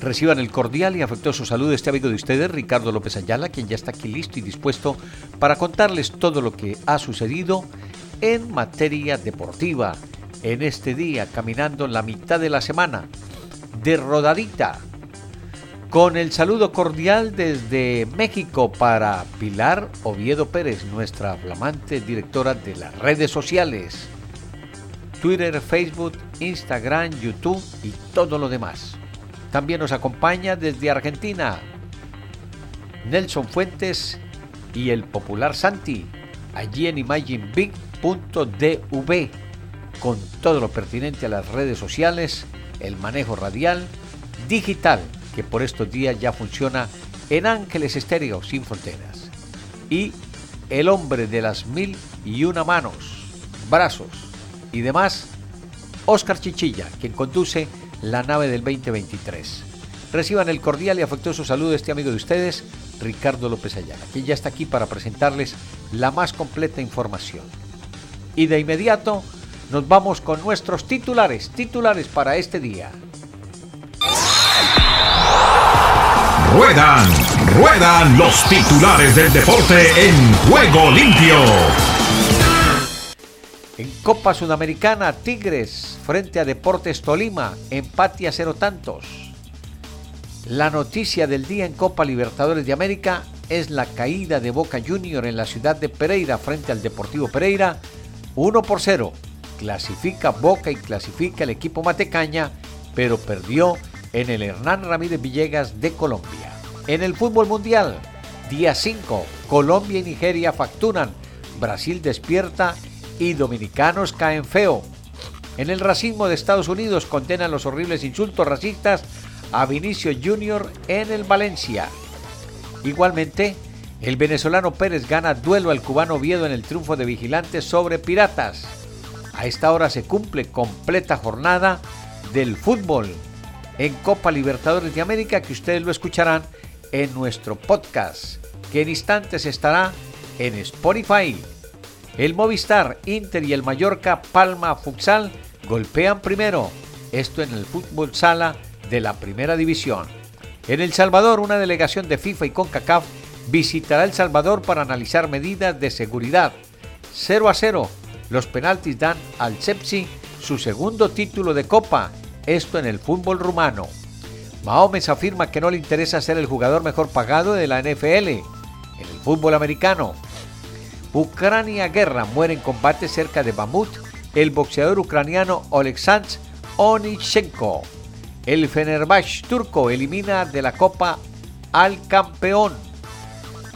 Reciban el cordial y afectuoso saludo de este amigo de ustedes, Ricardo López Ayala, quien ya está aquí listo y dispuesto para contarles todo lo que ha sucedido en materia deportiva en este día, caminando la mitad de la semana, de rodadita. Con el saludo cordial desde México para Pilar Oviedo Pérez, nuestra flamante directora de las redes sociales, Twitter, Facebook, Instagram, YouTube y todo lo demás. También nos acompaña desde Argentina Nelson Fuentes y el popular Santi, allí en imaginebig.dv, con todo lo pertinente a las redes sociales, el manejo radial, digital, que por estos días ya funciona en Ángeles Estéreo sin fronteras. Y el hombre de las mil y una manos, brazos y demás, Oscar Chichilla, quien conduce la nave del 2023. Reciban el cordial y afectuoso saludo de este amigo de ustedes, Ricardo López Ayala, quien ya está aquí para presentarles la más completa información. Y de inmediato nos vamos con nuestros titulares, titulares para este día. Ruedan, ruedan los titulares del deporte en juego limpio. En Copa Sudamericana, Tigres frente a Deportes Tolima, empate a cero tantos. La noticia del día en Copa Libertadores de América es la caída de Boca Junior en la ciudad de Pereira frente al Deportivo Pereira, 1 por 0. Clasifica Boca y clasifica el equipo Matecaña, pero perdió en el Hernán Ramírez Villegas de Colombia. En el fútbol mundial, día 5, Colombia y Nigeria facturan, Brasil despierta y dominicanos caen feo. En el racismo de Estados Unidos condenan los horribles insultos racistas a Vinicio Jr. en el Valencia. Igualmente, el venezolano Pérez gana duelo al cubano Viedo en el triunfo de Vigilantes sobre Piratas. A esta hora se cumple completa jornada del fútbol en Copa Libertadores de América que ustedes lo escucharán en nuestro podcast que en instantes estará en Spotify. El Movistar, Inter y el Mallorca Palma Futsal golpean primero. Esto en el fútbol sala de la primera división. En El Salvador, una delegación de FIFA y CONCACAF visitará El Salvador para analizar medidas de seguridad. 0 a 0. Los penaltis dan al Sepsi su segundo título de Copa. Esto en el fútbol rumano. Mahomes afirma que no le interesa ser el jugador mejor pagado de la NFL. En el fútbol americano, Ucrania guerra muere en combate cerca de Bamut el boxeador ucraniano Oleksandr Onichenko. El Fenerbahce turco elimina de la Copa al campeón.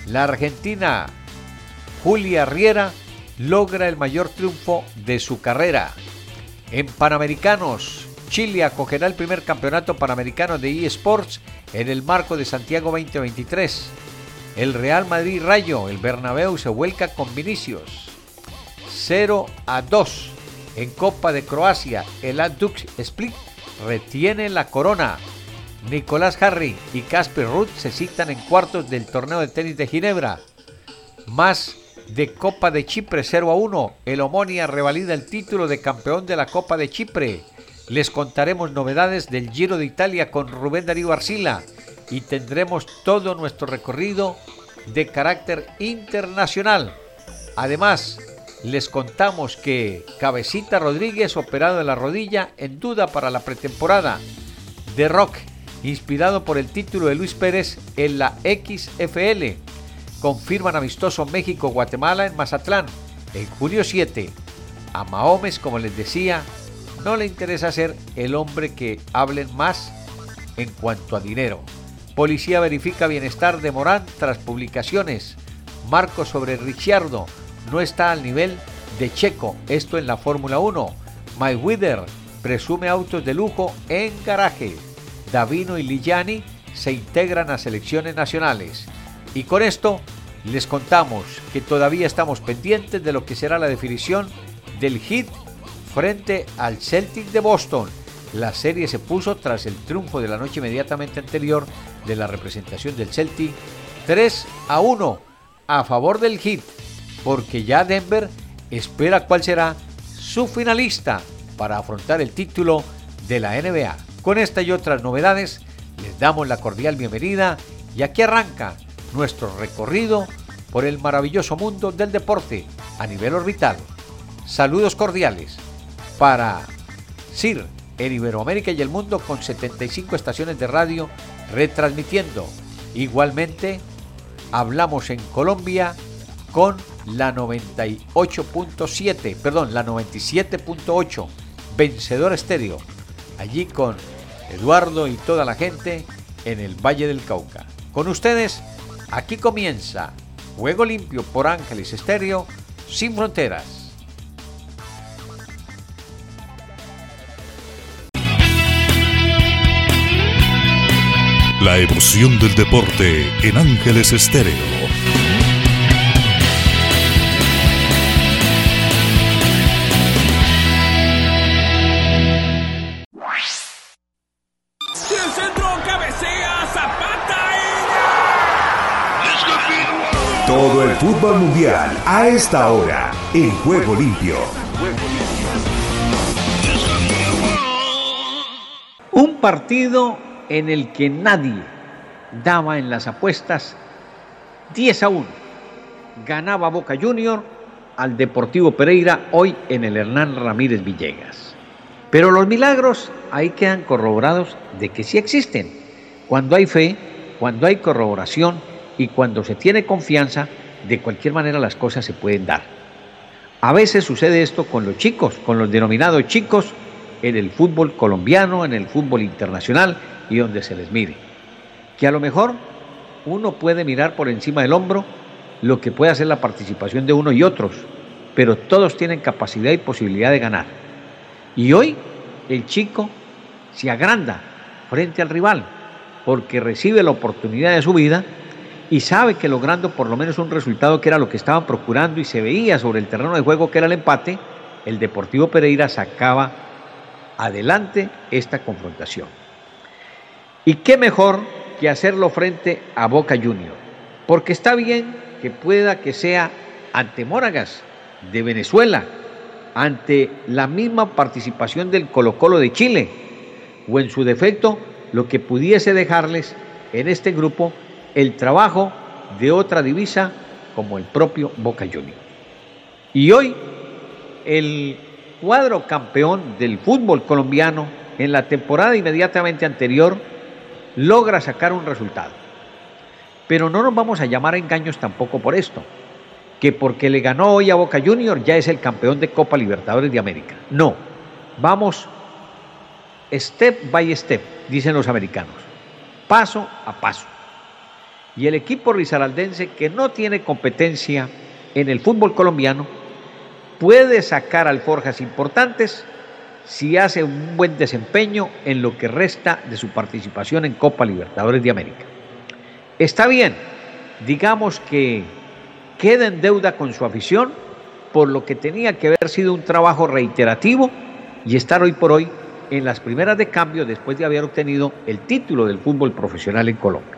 La argentina Julia Riera logra el mayor triunfo de su carrera. En Panamericanos, Chile acogerá el primer campeonato panamericano de eSports en el marco de Santiago 2023. El Real Madrid Rayo, el Bernabéu se vuelca con Vinicius. 0 a 2. En Copa de Croacia, el Adux Split retiene la corona. Nicolás Harry y Casper Ruth se citan en cuartos del torneo de tenis de Ginebra. Más de Copa de Chipre 0 a 1. El Omonia revalida el título de campeón de la Copa de Chipre. Les contaremos novedades del Giro de Italia con Rubén Darío Arcila y tendremos todo nuestro recorrido de carácter internacional. Además, les contamos que Cabecita Rodríguez, operado en la rodilla, en duda para la pretemporada. de Rock, inspirado por el título de Luis Pérez en la XFL. Confirman amistoso México-Guatemala en Mazatlán en junio 7. A Mahomes, como les decía, no le interesa ser el hombre que hablen más en cuanto a dinero. Policía verifica bienestar de Morán tras publicaciones. Marco sobre Ricciardo no está al nivel de Checo, esto en la Fórmula 1. Wither presume autos de lujo en garaje. Davino y Lillani se integran a selecciones nacionales. Y con esto les contamos que todavía estamos pendientes de lo que será la definición del hit frente al Celtic de Boston. La serie se puso tras el triunfo de la noche inmediatamente anterior de la representación del Celtic 3 a 1 a favor del hit, porque ya Denver espera cuál será su finalista para afrontar el título de la NBA. Con esta y otras novedades, les damos la cordial bienvenida y aquí arranca nuestro recorrido por el maravilloso mundo del deporte a nivel orbital. Saludos cordiales para CIR en Iberoamérica y el mundo con 75 estaciones de radio retransmitiendo. Igualmente, hablamos en Colombia con la 98.7, perdón, la 97.8, Vencedor Estéreo, allí con Eduardo y toda la gente en el Valle del Cauca. Con ustedes, aquí comienza Juego Limpio por Ángeles Estéreo, sin fronteras. La emoción del deporte en Ángeles Estéreo. Todo el fútbol mundial a esta hora en Juego Limpio. Un partido en el que nadie daba en las apuestas 10 a 1. Ganaba Boca Junior al Deportivo Pereira hoy en el Hernán Ramírez Villegas. Pero los milagros ahí quedan corroborados de que sí existen. Cuando hay fe, cuando hay corroboración y cuando se tiene confianza, de cualquier manera las cosas se pueden dar. A veces sucede esto con los chicos, con los denominados chicos en el fútbol colombiano, en el fútbol internacional y donde se les mire. Que a lo mejor uno puede mirar por encima del hombro lo que puede hacer la participación de uno y otros, pero todos tienen capacidad y posibilidad de ganar. Y hoy el chico se agranda frente al rival porque recibe la oportunidad de su vida y sabe que logrando por lo menos un resultado que era lo que estaban procurando y se veía sobre el terreno de juego que era el empate, el Deportivo Pereira sacaba adelante esta confrontación. Y qué mejor que hacerlo frente a Boca Junior, porque está bien que pueda que sea ante Moragas de Venezuela, ante la misma participación del Colo Colo de Chile, o en su defecto lo que pudiese dejarles en este grupo el trabajo de otra divisa como el propio Boca Junior. Y hoy el cuadro campeón del fútbol colombiano en la temporada inmediatamente anterior logra sacar un resultado. Pero no nos vamos a llamar a engaños tampoco por esto, que porque le ganó hoy a Boca Junior ya es el campeón de Copa Libertadores de América. No, vamos step by step, dicen los americanos, paso a paso. Y el equipo risaraldense, que no tiene competencia en el fútbol colombiano, puede sacar alforjas importantes si hace un buen desempeño en lo que resta de su participación en Copa Libertadores de América. Está bien, digamos que queda en deuda con su afición por lo que tenía que haber sido un trabajo reiterativo y estar hoy por hoy en las primeras de cambio después de haber obtenido el título del fútbol profesional en Colombia.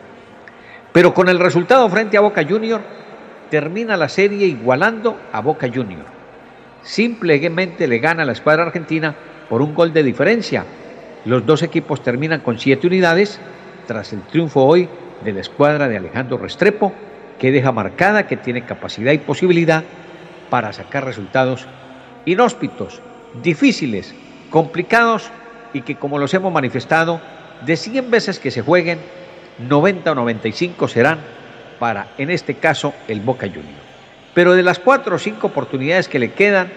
Pero con el resultado frente a Boca Junior, termina la serie igualando a Boca Junior. Simplemente le gana la escuadra argentina por un gol de diferencia. Los dos equipos terminan con siete unidades tras el triunfo hoy de la escuadra de Alejandro Restrepo, que deja marcada que tiene capacidad y posibilidad para sacar resultados inhóspitos, difíciles, complicados y que como los hemos manifestado, de 100 veces que se jueguen, 90 o 95 serán para, en este caso, el Boca Juniors. Pero de las cuatro o cinco oportunidades que le quedan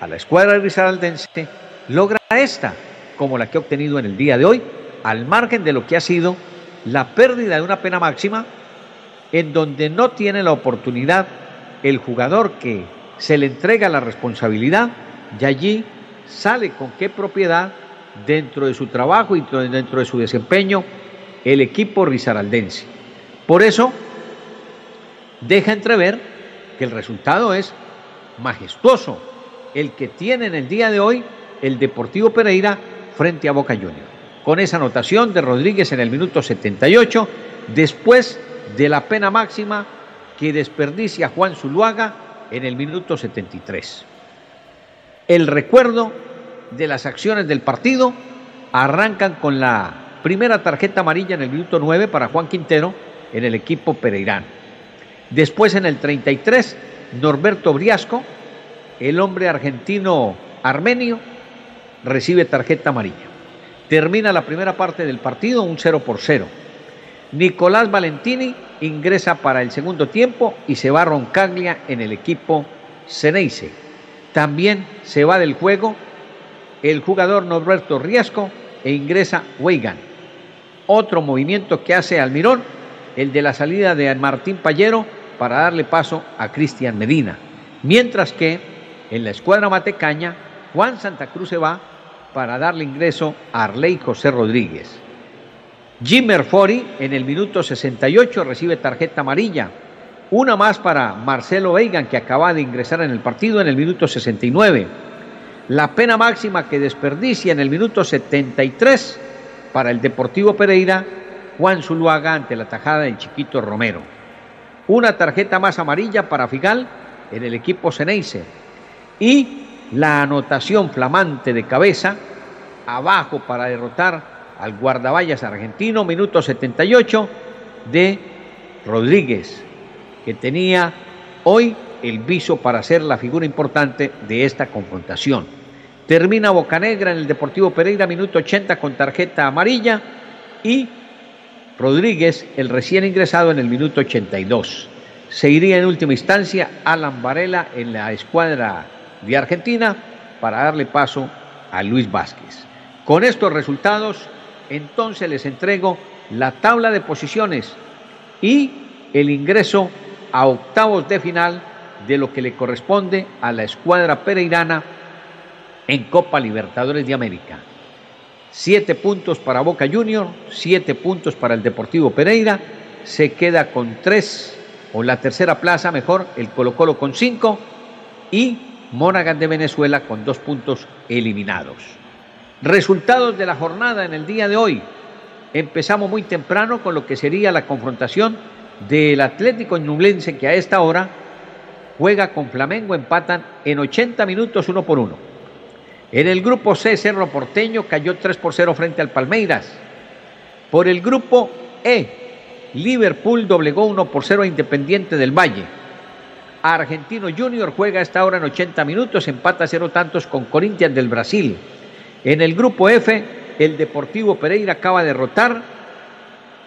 a la escuadra risaraldense, logra esta, como la que ha obtenido en el día de hoy, al margen de lo que ha sido la pérdida de una pena máxima, en donde no tiene la oportunidad el jugador que se le entrega la responsabilidad, y allí sale con qué propiedad dentro de su trabajo y dentro de su desempeño el equipo risaraldense. Por eso, deja entrever que el resultado es majestuoso, el que tiene en el día de hoy el Deportivo Pereira frente a Boca Juniors. Con esa anotación de Rodríguez en el minuto 78, después de la pena máxima que desperdicia Juan Zuluaga en el minuto 73. El recuerdo de las acciones del partido arrancan con la primera tarjeta amarilla en el minuto 9 para Juan Quintero en el equipo pereirano. Después en el 33, Norberto Briasco, el hombre argentino armenio, recibe tarjeta amarilla. Termina la primera parte del partido un 0 por 0. Nicolás Valentini ingresa para el segundo tiempo y se va Roncaglia en el equipo Ceneice. También se va del juego el jugador Norberto Riasco e ingresa Weigan. Otro movimiento que hace Almirón, el de la salida de Martín Pallero para darle paso a Cristian Medina. Mientras que en la escuadra matecaña, Juan Santa Cruz se va para darle ingreso a Arley José Rodríguez. Jimmer Fori en el minuto 68 recibe tarjeta amarilla. Una más para Marcelo Weigan que acaba de ingresar en el partido en el minuto 69. La pena máxima que desperdicia en el minuto 73 para el Deportivo Pereira, Juan Zuluaga ante la tajada del Chiquito Romero. Una tarjeta más amarilla para Figal en el equipo Ceneice. Y la anotación flamante de cabeza abajo para derrotar al guardaballas argentino, minuto 78 de Rodríguez, que tenía hoy el viso para ser la figura importante de esta confrontación. Termina Bocanegra en el Deportivo Pereira, minuto 80 con tarjeta amarilla y Rodríguez, el recién ingresado en el minuto 82. Se iría en última instancia Alan Varela en la escuadra de Argentina para darle paso a Luis Vázquez. Con estos resultados, entonces les entrego la tabla de posiciones y el ingreso a octavos de final de lo que le corresponde a la escuadra pereirana en Copa Libertadores de América. Siete puntos para Boca Junior, siete puntos para el Deportivo Pereira, se queda con tres, o la tercera plaza mejor, el Colo Colo con cinco y Monaghan de Venezuela con dos puntos eliminados. Resultados de la jornada en el día de hoy. Empezamos muy temprano con lo que sería la confrontación del Atlético Ñublense que a esta hora juega con Flamengo, empatan en 80 minutos uno por uno. En el grupo C, Cerro Porteño cayó 3 por 0 frente al Palmeiras. Por el grupo E, Liverpool doblegó 1 por 0 a Independiente del Valle. Argentino Junior juega esta hora en 80 minutos, empata cero tantos con Corinthians del Brasil. En el grupo F, el Deportivo Pereira acaba de derrotar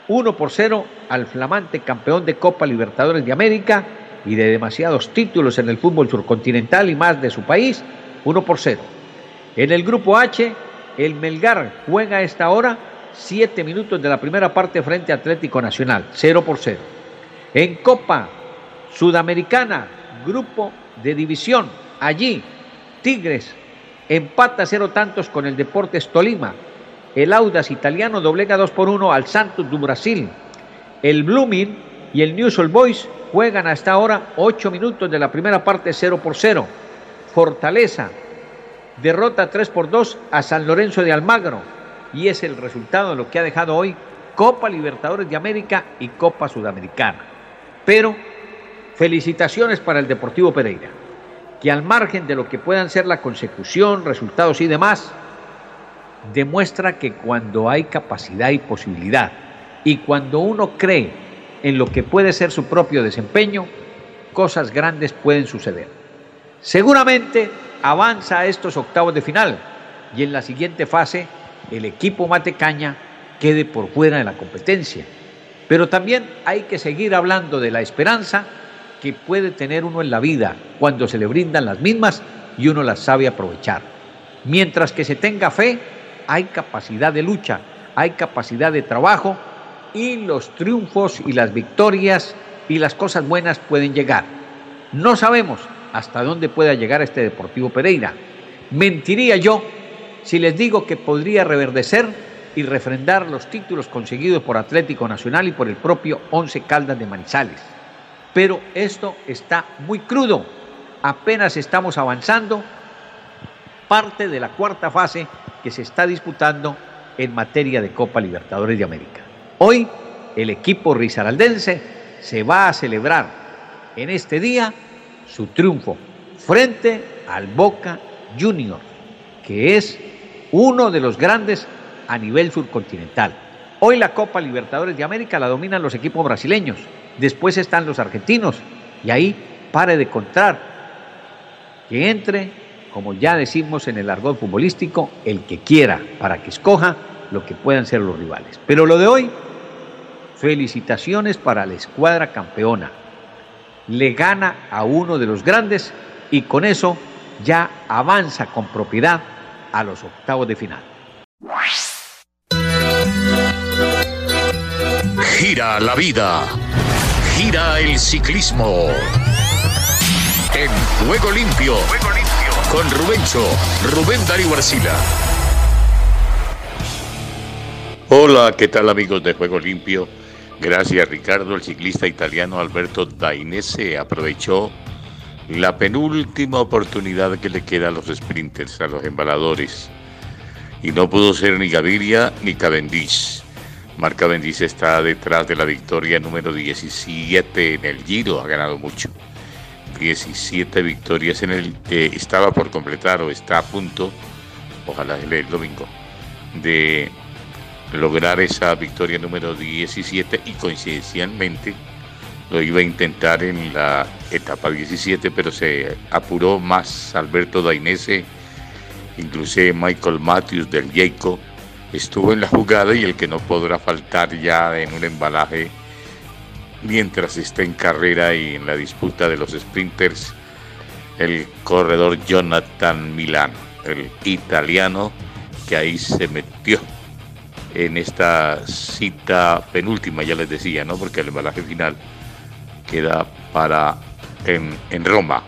1 por 0 al flamante campeón de Copa Libertadores de América y de demasiados títulos en el fútbol surcontinental y más de su país, 1 por 0. En el grupo H, el Melgar juega a esta hora 7 minutos de la primera parte frente a Atlético Nacional, 0 por 0. En Copa Sudamericana, grupo de división, allí Tigres empata cero tantos con el Deportes Tolima. El Audas italiano doblega 2 por 1 al Santos do Brasil. El Blooming y el News Old Boys juegan hasta ahora 8 minutos de la primera parte 0 por 0. Fortaleza derrota 3 por 2 a San Lorenzo de Almagro y es el resultado de lo que ha dejado hoy Copa Libertadores de América y Copa Sudamericana. Pero felicitaciones para el Deportivo Pereira que al margen de lo que puedan ser la consecución, resultados y demás, demuestra que cuando hay capacidad y posibilidad y cuando uno cree en lo que puede ser su propio desempeño, cosas grandes pueden suceder. Seguramente avanza a estos octavos de final y en la siguiente fase el equipo Matecaña quede por fuera de la competencia. Pero también hay que seguir hablando de la esperanza que puede tener uno en la vida cuando se le brindan las mismas y uno las sabe aprovechar. Mientras que se tenga fe, hay capacidad de lucha, hay capacidad de trabajo y los triunfos y las victorias y las cosas buenas pueden llegar. No sabemos hasta dónde pueda llegar este Deportivo Pereira. Mentiría yo si les digo que podría reverdecer y refrendar los títulos conseguidos por Atlético Nacional y por el propio Once Caldas de Manizales. Pero esto está muy crudo. Apenas estamos avanzando parte de la cuarta fase que se está disputando en materia de Copa Libertadores de América. Hoy el equipo risaraldense se va a celebrar en este día su triunfo frente al Boca Junior, que es uno de los grandes a nivel subcontinental. Hoy la Copa Libertadores de América la dominan los equipos brasileños, después están los argentinos y ahí pare de contar que entre, como ya decimos en el argot futbolístico, el que quiera para que escoja lo que puedan ser los rivales. Pero lo de hoy, felicitaciones para la escuadra campeona. Le gana a uno de los grandes y con eso ya avanza con propiedad a los octavos de final. Gira la vida, gira el ciclismo. En Juego Limpio, con Rubencho, Rubén Darío Arcila. Hola, ¿qué tal amigos de Juego Limpio? Gracias Ricardo, el ciclista italiano Alberto Dainese aprovechó la penúltima oportunidad que le queda a los sprinters, a los embaladores. Y no pudo ser ni Gaviria ni Cavendish. Marc Cavendish está detrás de la victoria número 17 en el Giro, ha ganado mucho. 17 victorias en el que estaba por completar o está a punto, ojalá el domingo, de lograr esa victoria número 17 y coincidencialmente lo iba a intentar en la etapa 17, pero se apuró más Alberto Dainese, incluso Michael Matthews del Jayco, estuvo en la jugada y el que no podrá faltar ya en un embalaje mientras está en carrera y en la disputa de los sprinters, el corredor Jonathan Milano, el italiano que ahí se metió en esta cita penúltima, ya les decía, ¿no? Porque el embalaje final queda para en, Roma.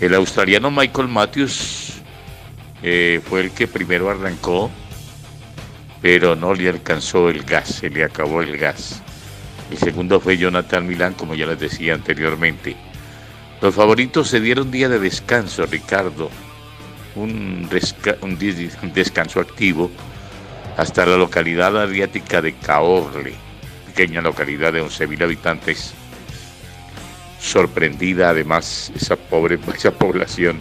El australiano Michael Matthews eh, fue el que primero arrancó, pero no le alcanzó el gas, se le acabó el gas. El segundo fue Jonathan Milán, como ya les decía anteriormente. Los favoritos se dieron día de descanso, Ricardo, un, descanso activo hasta la localidad adriática de Caorle, pequeña localidad de 11.000 habitantes sorprendida además esa pobre esa población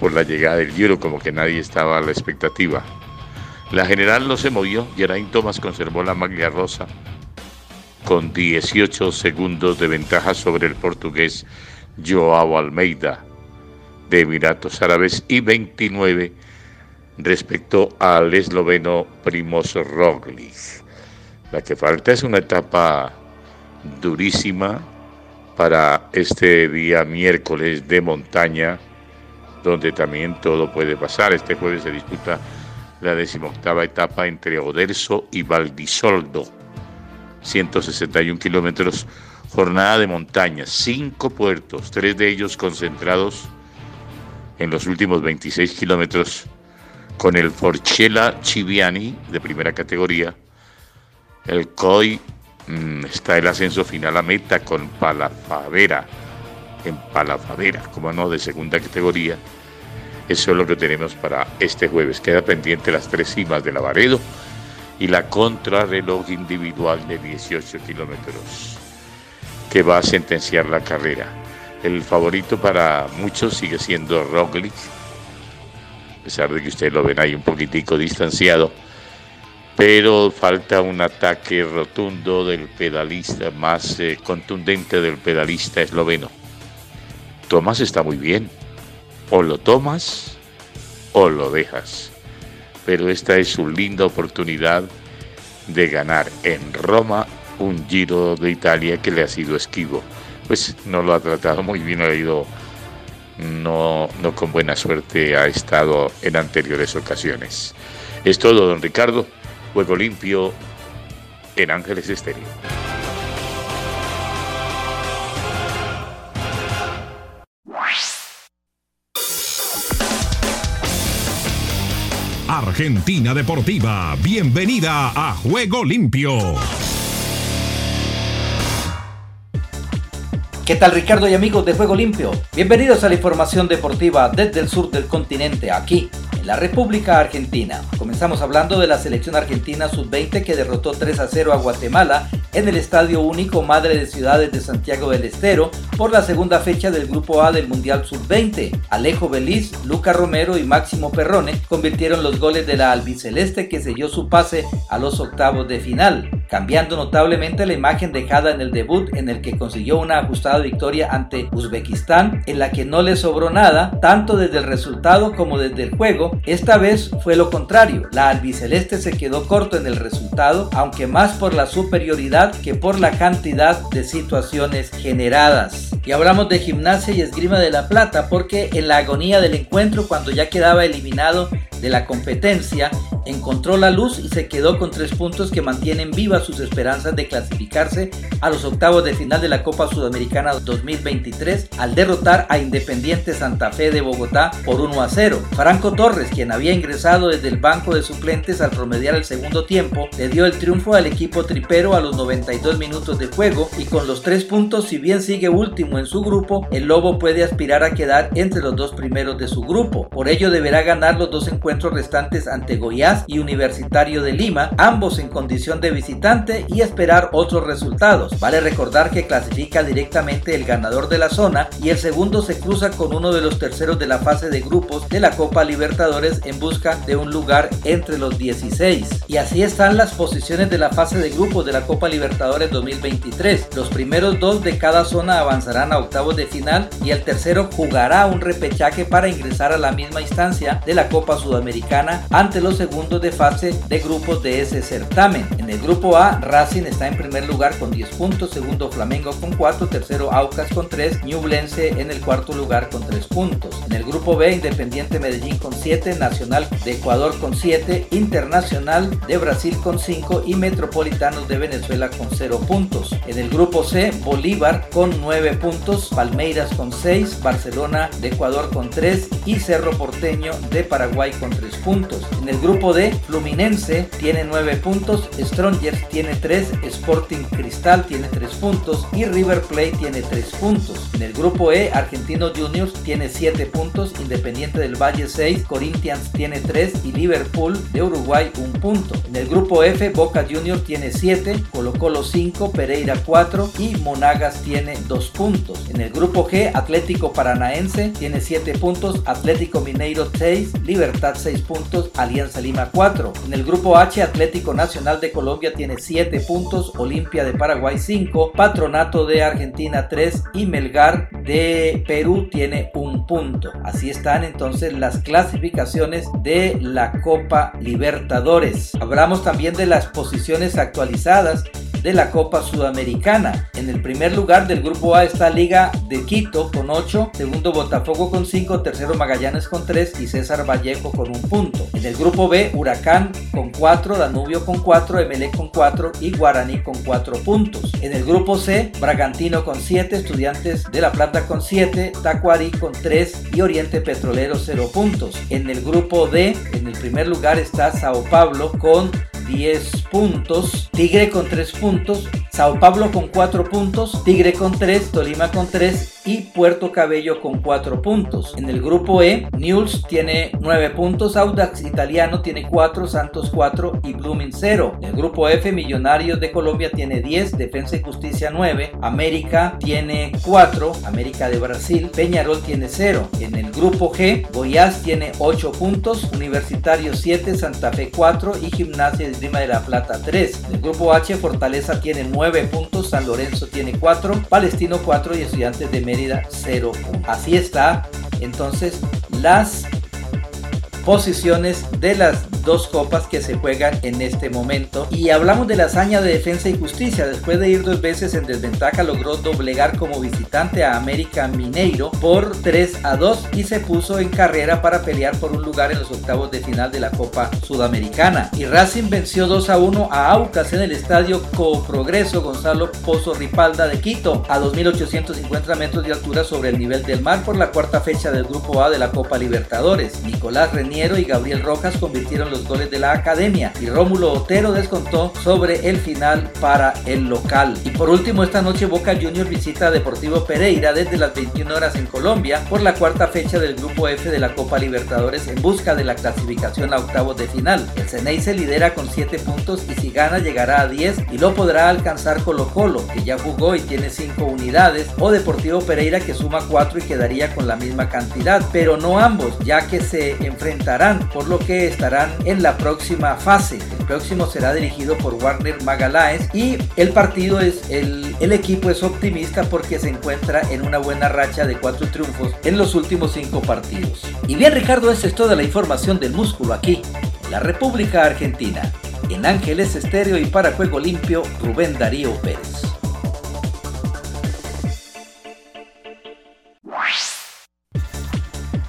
por la llegada del Giro, como que nadie estaba a la expectativa. La general no se movió, Geraint Thomas conservó la maglia rosa con 18 segundos de ventaja sobre el portugués Joao Almeida de Emiratos Árabes y 29 respecto al esloveno Primoz Roglic. La que falta es una etapa durísima, para este día miércoles de montaña, donde también todo puede pasar. Este jueves se disputa la decimoctava etapa entre Oderso y Valdisoldo, 161 kilómetros, jornada de montaña, cinco puertos, tres de ellos concentrados en los últimos 26 kilómetros, con el Forchella Chiviani de primera categoría, el COI Mm, está el ascenso final a meta con Palafavera, en Palafavera, como no, de segunda categoría. Eso es lo que tenemos para este jueves. Queda pendiente las tres cimas de Lavaredo y la contrarreloj individual de 18 kilómetros que va a sentenciar la carrera. El favorito para muchos sigue siendo Roglic, a pesar de que ustedes lo ven ahí un poquitico distanciado pero falta un ataque rotundo del pedalista, más eh, contundente del pedalista esloveno. Tomás está muy bien, o lo tomas o lo dejas, pero esta es su linda oportunidad de ganar en Roma un Giro de Italia que le ha sido esquivo. Pues no lo ha tratado muy bien, ha ido no, no con buena suerte, ha estado en anteriores ocasiones. Es todo, don Ricardo. Juego limpio en Ángeles Estéreo. Argentina Deportiva, bienvenida a Juego Limpio. ¿Qué tal Ricardo y amigos de Juego Limpio? Bienvenidos a la información deportiva desde el sur del continente, aquí en la República Argentina. Comenzamos hablando de la selección argentina sub-20 que derrotó 3 a 0 a Guatemala en el Estadio Único Madre de Ciudades de Santiago del Estero por la segunda fecha del Grupo A del Mundial Sub-20. Alejo Beliz, Luca Romero y Máximo Perrone convirtieron los goles de la albiceleste que selló su pase a los octavos de final, cambiando notablemente la imagen dejada en el debut en el que consiguió una ajustada victoria ante Uzbekistán en la que no le sobró nada, tanto desde el resultado como desde el juego. Esta vez fue lo contrario, la albiceleste se quedó corto en el resultado, aunque más por la superioridad que por la cantidad de situaciones generadas. Y hablamos de gimnasia y esgrima de la plata porque en la agonía del encuentro cuando ya quedaba eliminado de la competencia, encontró la luz y se quedó con tres puntos que mantienen vivas sus esperanzas de clasificarse a los octavos de final de la Copa Sudamericana 2023 al derrotar a Independiente Santa Fe de Bogotá por 1 a 0. Franco Torres, quien había ingresado desde el banco de suplentes al promediar el segundo tiempo, le dio el triunfo al equipo tripero a los 92 minutos de juego y con los tres puntos, si bien sigue último en su grupo, el Lobo puede aspirar a quedar entre los dos primeros de su grupo. Por ello deberá ganar los dos encuentros restantes ante Goiás y Universitario de Lima, ambos en condición de visitante y esperar otros resultados. Vale recordar que clasifica directamente el ganador de la zona y el segundo se cruza con uno de los terceros de la fase de grupos de la Copa Libertadores en busca de un lugar entre los 16. Y así están las posiciones de la fase de grupos de la Copa Libertadores 2023. Los primeros dos de cada zona avanzarán a octavos de final y el tercero jugará un repechaje para ingresar a la misma instancia de la Copa Sudamericana Americana ante los segundos de fase de grupos de ese certamen. En el grupo A, Racing está en primer lugar con 10 puntos, segundo Flamengo con 4, tercero Aucas con 3, Ñublense en el cuarto lugar con 3 puntos. En el grupo B, Independiente Medellín con 7, Nacional de Ecuador con 7, Internacional de Brasil con 5 y Metropolitanos de Venezuela con 0 puntos. En el grupo C, Bolívar con 9 puntos, Palmeiras con 6, Barcelona de Ecuador con 3 y Cerro Porteño de Paraguay con 3 puntos. En el grupo D, Fluminense tiene 9 puntos, Strongers tiene 3, Sporting Cristal tiene 3 puntos y River Plate tiene 3 puntos. En el grupo E, Argentinos Juniors tiene 7 puntos, Independiente del Valle 6, Corinthians tiene 3 y Liverpool de Uruguay 1 punto. En el grupo F, Boca Juniors tiene 7, Colo Colo 5, Pereira 4 y Monagas tiene 2 puntos. En el grupo G, Atlético Paranaense tiene 7 puntos, Atlético Mineiro 6, Libertad 6 puntos, Alianza Lima 4. En el grupo H, Atlético Nacional de Colombia tiene 7 puntos, Olimpia de Paraguay 5, Patronato de Argentina 3 y Melgar de Perú tiene un punto. Así están entonces las clasificaciones de la Copa Libertadores. Hablamos también de las posiciones actualizadas de la Copa Sudamericana. En el primer lugar del grupo A está Liga de Quito con 8, segundo Botafogo con 5, tercero Magallanes con 3 y César Vallejo con un punto. En el grupo B, Huracán con 4, Danubio con 4, Emelec con 4 y Guaraní con 4 puntos. En el grupo C, Bragantino con 7, Estudiantes de La Plata con 7, Tacuarí con 3 y Oriente Petrolero 0 puntos. En el grupo D, en el primer lugar está Sao Paulo con 10 puntos, Tigre con 3 puntos, Sao Paulo con 4 puntos, Tigre con 3, Tolima con 3 y Puerto Cabello con 4 puntos. En el grupo E, News tiene 9 puntos, Audax Italiano tiene 4, Santos 4 y Blooming 0. En el grupo F, Millonarios de Colombia tiene 10, Defensa y Justicia 9, América tiene 4, América de Brasil, Peñarol tiene 0. En el grupo G, Goiás tiene 8 puntos, Universitario 7, Santa Fe 4 y Gimnasia de Lima de la Plata 3. En el grupo H, Fortaleza tiene 9 9 puntos, San Lorenzo tiene 4, Palestino 4 y Estudiantes de Mérida 0 Así está. Entonces las posiciones de las dos copas que se juegan en este momento. Y hablamos de la hazaña de defensa y justicia. Después de ir dos veces en desventaja, logró doblegar como visitante a América Mineiro por 3 a 2 y se puso en carrera para pelear por un lugar en los octavos de final de la Copa Sudamericana. Y Racing venció 2 a 1 a Aucas en el estadio Coprogreso Gonzalo Pozo Ripalda de Quito a 2.850 metros de altura sobre el nivel del mar por la cuarta fecha del Grupo A de la Copa Libertadores. Nicolás Y Gabriel Rojas convirtieron los goles de la academia y Rómulo Otero descontó sobre el final para el local. Y por último, esta noche Boca Junior visita a Deportivo Pereira desde las 21 horas en Colombia por la cuarta fecha del Grupo F de la Copa Libertadores en busca de la clasificación a octavos de final. El Ceney se lidera con 7 puntos y si gana llegará a 10 y lo podrá alcanzar Colo Colo, que ya jugó y tiene 5 unidades, o Deportivo Pereira que suma 4 y quedaría con la misma cantidad, pero no ambos, ya que se enfrentarán, por lo que estarán en la próxima fase. El próximo será dirigido por Warner Magaláes y el partido es el, el equipo es optimista porque se encuentra en una buena racha de 4 triunfos en los últimos 5 partidos. Y bien Ricardo, esta es toda la información del músculo aquí, la República Argentina. En Ángeles Estéreo y para Juego Limpio, Rubén Darío Pérez.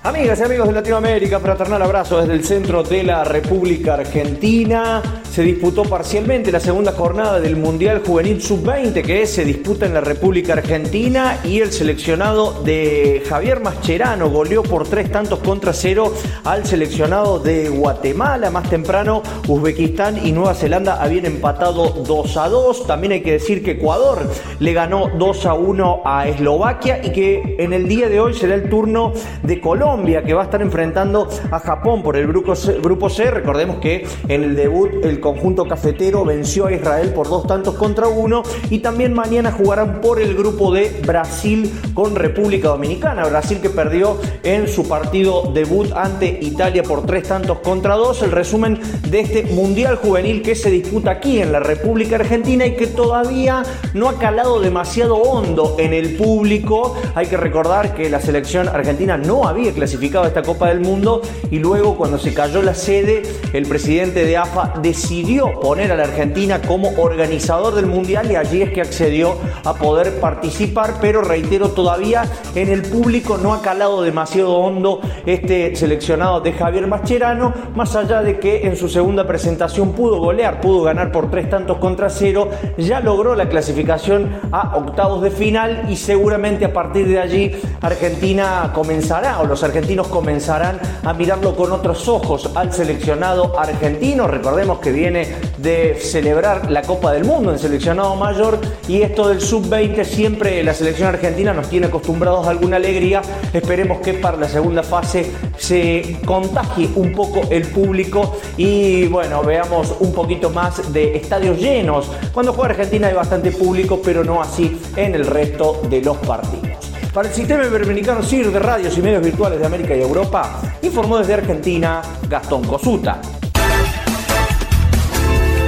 Amigas y amigos de Latinoamérica, fraternal abrazo desde el centro de la República Argentina. Se disputó parcialmente la segunda jornada del Mundial Juvenil Sub-20 que se disputa en la República Argentina y el seleccionado de Javier Mascherano goleó por tres tantos contra cero al seleccionado de Guatemala. Más temprano, Uzbekistán y Nueva Zelanda habían empatado 2 a 2. También hay que decir que Ecuador le ganó 2 a 1 a Eslovaquia y que en el día de hoy será el turno de Colombia que va a estar enfrentando a Japón por el grupo C. Recordemos que en el debut el conjunto cafetero venció a Israel por dos tantos contra uno y también mañana jugarán por el grupo de Brasil con República Dominicana. Brasil que perdió en su partido debut ante Italia por tres tantos contra dos. El resumen de este Mundial Juvenil que se disputa aquí en la República Argentina y que todavía no ha calado demasiado hondo en el público. Hay que recordar que la selección argentina no había clasificado a esta Copa del Mundo y luego cuando se cayó la sede, el presidente de AFA decidió decidió poner a la Argentina como organizador del Mundial y allí es que accedió a poder participar, pero reitero, todavía en el público no ha calado demasiado hondo este seleccionado de Javier Mascherano, más allá de que en su segunda presentación pudo golear, pudo ganar por tres tantos contra cero, ya logró la clasificación a octavos de final y seguramente a partir de allí Argentina comenzará o los argentinos comenzarán a mirarlo con otros ojos al seleccionado argentino. Recordemos que viene de celebrar la Copa del Mundo en seleccionado mayor y esto del sub-20 siempre la selección argentina nos tiene acostumbrados a alguna alegría. Esperemos que para la segunda fase se contagie un poco el público y bueno, veamos un poquito más de estadios llenos. Cuando juega Argentina hay bastante público, pero no así en el resto de los partidos. Para el sistema iberoamericano CIR de radios y medios virtuales de América y Europa, informó desde Argentina Gastón Cosuta.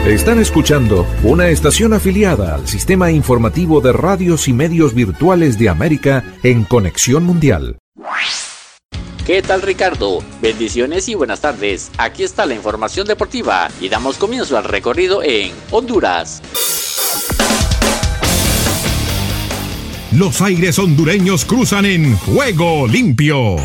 Están escuchando una estación afiliada al sistema informativo de radios y medios virtuales de América en Conexión Mundial. ¿Qué tal Ricardo? Bendiciones y buenas tardes. Aquí está la información deportiva y damos comienzo al recorrido en Honduras. Los aires hondureños cruzan en juego limpio.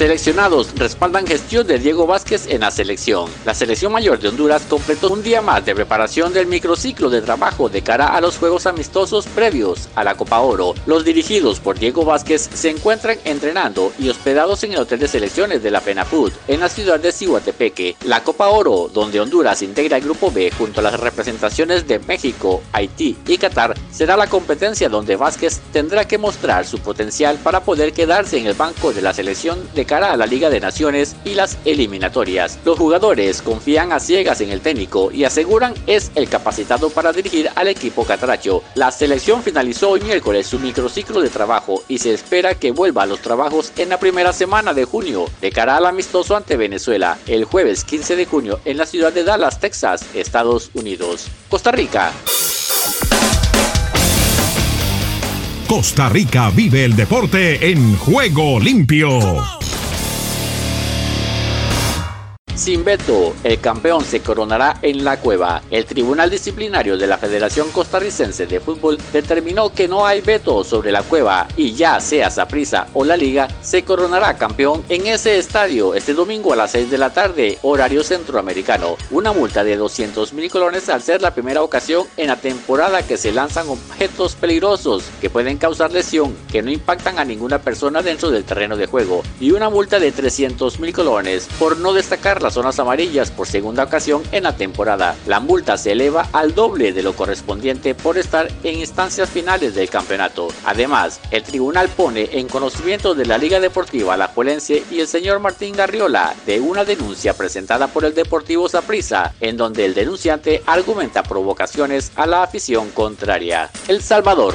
Seleccionados respaldan gestión de Diego Vázquez en la selección. La selección mayor de Honduras completó un día más de preparación del microciclo de trabajo de cara a los juegos amistosos previos a la Copa Oro. Los dirigidos por Diego Vázquez se encuentran entrenando y hospedados en el hotel de selecciones de la FENAFUT en la ciudad de Cihuatepeque. La Copa Oro, donde Honduras integra el grupo B junto a las representaciones de México, Haití y Qatar, será la competencia donde Vázquez tendrá que mostrar su potencial para poder quedarse en el banco de la selección de cara a la Liga de Naciones y las eliminatorias. Los jugadores confían a ciegas en el técnico y aseguran es el capacitado para dirigir al equipo catracho. La selección finalizó hoy miércoles su microciclo de trabajo y se espera que vuelva a los trabajos en la primera semana de junio de cara al amistoso ante Venezuela el jueves 15 de junio en la ciudad de Dallas, Texas, Estados Unidos. Costa Rica. Costa Rica vive el deporte en juego limpio. Sin veto. El campeón se coronará en la cueva. El Tribunal Disciplinario de la Federación Costarricense de Fútbol determinó que no hay veto sobre la cueva y ya sea Saprissa o la liga, se coronará campeón en ese estadio este domingo a las 6 de la tarde, horario centroamericano. Una multa de 200 mil colones al ser la primera ocasión en la temporada que se lanzan objetos peligrosos que pueden causar lesión, que no impactan a ninguna persona dentro del terreno de juego, y una multa de 300 mil colones por no destacar zonas amarillas por segunda ocasión en la temporada. La multa se eleva al doble de lo correspondiente por estar en instancias finales del campeonato. Además, el tribunal pone en conocimiento de la Liga Deportiva La Juelense y el señor Martín Garriola de una denuncia presentada por el Deportivo Saprissa, en donde el denunciante argumenta provocaciones a la afición contraria. El Salvador.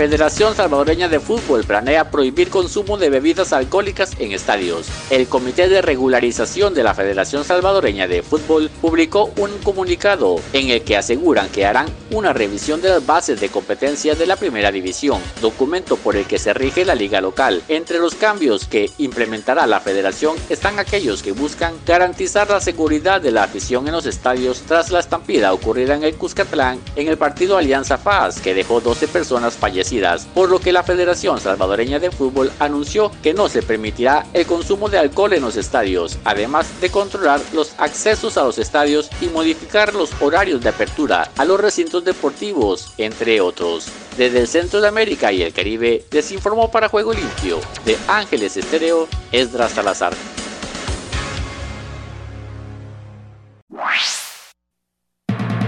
Federación Salvadoreña de Fútbol planea prohibir consumo de bebidas alcohólicas en estadios. El Comité de Regularización de la Federación Salvadoreña de Fútbol publicó un comunicado en el que aseguran que harán una revisión de las bases de competencia de la Primera División, documento por el que se rige la liga local. Entre los cambios que implementará la federación están aquellos que buscan garantizar la seguridad de la afición en los estadios tras la estampida ocurrida en el Cuscatlán en el partido Alianza Paz, que dejó 12 personas fallecidas por lo que la Federación Salvadoreña de Fútbol anunció que no se permitirá el consumo de alcohol en los estadios, además de controlar los accesos a los estadios y modificar los horarios de apertura a los recintos deportivos, entre otros. Desde el Centro de América y el Caribe, les informó para Juego Limpio de Ángeles Estéreo, Esdras Salazar.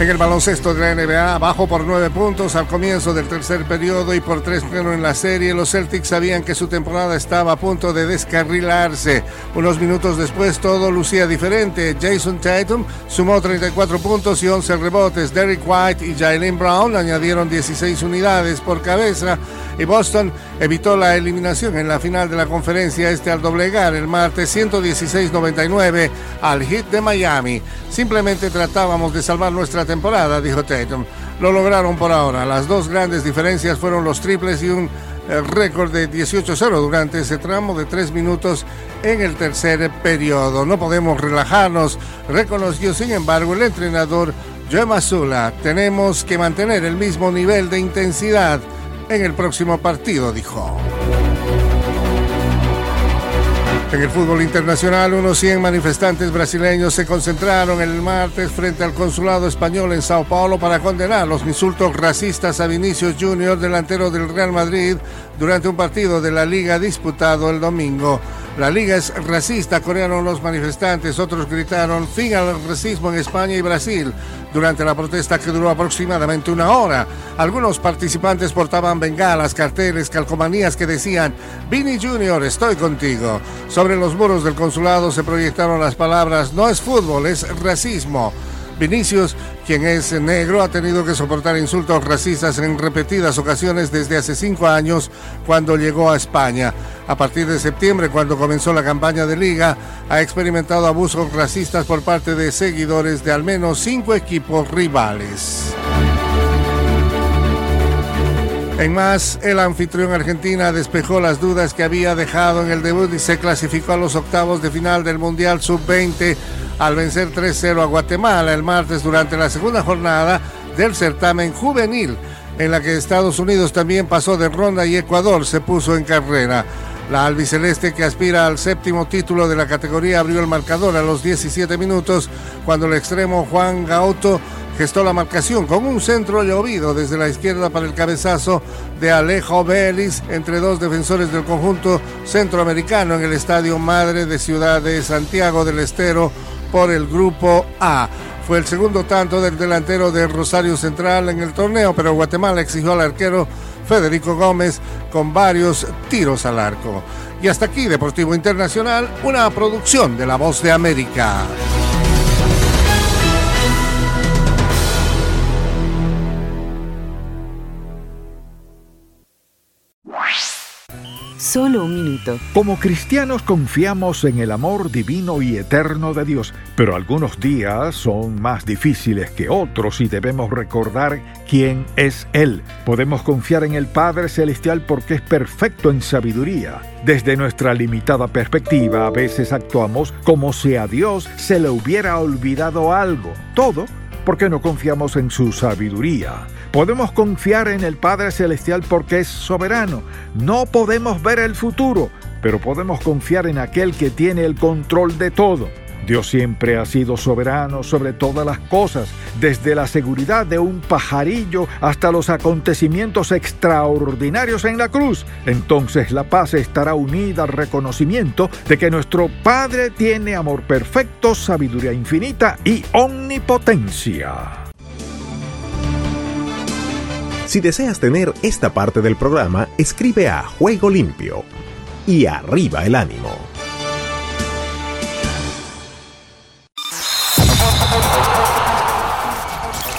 En el baloncesto de la NBA, abajo por nueve puntos al comienzo del tercer periodo y por tres 0 en la serie, los Celtics sabían que su temporada estaba a punto de descarrilarse. Unos minutos después todo lucía diferente. Jason Tatum sumó 34 puntos y 11 rebotes. Derek White y Jalen Brown añadieron 16 unidades por cabeza y Boston evitó la eliminación en la final de la conferencia este al doblegar el martes 116-99 al hit de Miami. Simplemente tratábamos de salvar nuestra temporada, dijo Tatum. Lo lograron por ahora. Las dos grandes diferencias fueron los triples y un eh, récord de 18-0 durante ese tramo de tres minutos en el tercer periodo. No podemos relajarnos, reconoció sin embargo el entrenador Joe Mazula. Tenemos que mantener el mismo nivel de intensidad en el próximo partido, dijo. En el fútbol internacional, unos 100 manifestantes brasileños se concentraron el martes frente al consulado español en Sao Paulo para condenar los insultos racistas a Vinicius Junior, delantero del Real Madrid, durante un partido de la liga disputado el domingo. La liga es racista, corearon los manifestantes, otros gritaron fin al racismo en España y Brasil durante la protesta que duró aproximadamente una hora. Algunos participantes portaban bengalas, carteles, calcomanías que decían Vini Junior, estoy contigo. Sobre los muros del consulado se proyectaron las palabras no es fútbol, es racismo. Vinicius, quien es negro, ha tenido que soportar insultos racistas en repetidas ocasiones desde hace cinco años cuando llegó a España. A partir de septiembre, cuando comenzó la campaña de liga, ha experimentado abusos racistas por parte de seguidores de al menos cinco equipos rivales. En más, el anfitrión Argentina despejó las dudas que había dejado en el debut y se clasificó a los octavos de final del Mundial Sub-20 al vencer 3-0 a Guatemala el martes durante la segunda jornada del certamen juvenil, en la que Estados Unidos también pasó de ronda y Ecuador se puso en carrera. La albiceleste que aspira al séptimo título de la categoría abrió el marcador a los 17 minutos cuando el extremo Juan Gauto gestó la marcación con un centro llovido desde la izquierda para el cabezazo de Alejo Vélez entre dos defensores del conjunto centroamericano en el Estadio Madre de Ciudad de Santiago del Estero por el Grupo A. Fue el segundo tanto del delantero de Rosario Central en el torneo, pero Guatemala exigió al arquero Federico Gómez con varios tiros al arco. Y hasta aquí Deportivo Internacional, una producción de La Voz de América. Solo un minuto. Como cristianos confiamos en el amor divino y eterno de Dios, pero algunos días son más difíciles que otros y debemos recordar quién es Él. Podemos confiar en el Padre Celestial porque es perfecto en sabiduría. Desde nuestra limitada perspectiva, a veces actuamos como si a Dios se le hubiera olvidado algo. Todo porque no confiamos en su sabiduría. Podemos confiar en el Padre Celestial porque es soberano. No podemos ver el futuro, pero podemos confiar en aquel que tiene el control de todo. Dios siempre ha sido soberano sobre todas las cosas, desde la seguridad de un pajarillo hasta los acontecimientos extraordinarios en la cruz. Entonces la paz estará unida al reconocimiento de que nuestro Padre tiene amor perfecto, sabiduría infinita y omnipotencia. Si deseas tener esta parte del programa, escribe a Juego Limpio y arriba el ánimo.